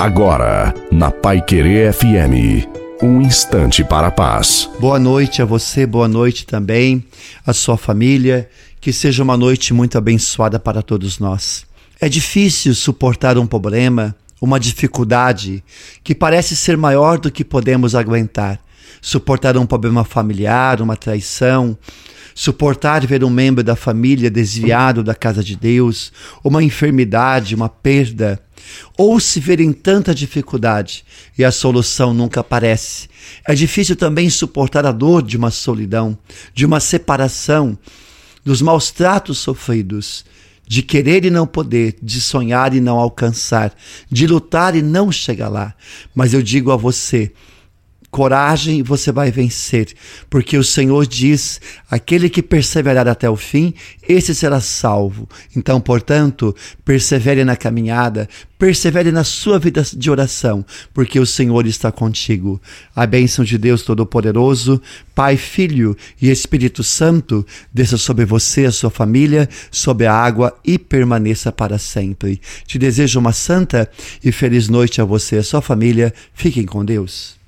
Agora, na Pai Querer FM, um instante para a paz. Boa noite a você, boa noite também à sua família. Que seja uma noite muito abençoada para todos nós. É difícil suportar um problema, uma dificuldade que parece ser maior do que podemos aguentar. Suportar um problema familiar, uma traição, suportar ver um membro da família desviado da casa de Deus, uma enfermidade, uma perda, ou se ver em tanta dificuldade e a solução nunca aparece. É difícil também suportar a dor de uma solidão, de uma separação, dos maus tratos sofridos, de querer e não poder, de sonhar e não alcançar, de lutar e não chegar lá. Mas eu digo a você, coragem, você vai vencer, porque o Senhor diz: aquele que perseverar até o fim, esse será salvo. Então, portanto, persevere na caminhada, persevere na sua vida de oração, porque o Senhor está contigo. A bênção de Deus Todo-Poderoso, Pai, Filho e Espírito Santo, desça sobre você, a sua família, sobre a água e permaneça para sempre. Te desejo uma santa e feliz noite a você e a sua família. Fiquem com Deus.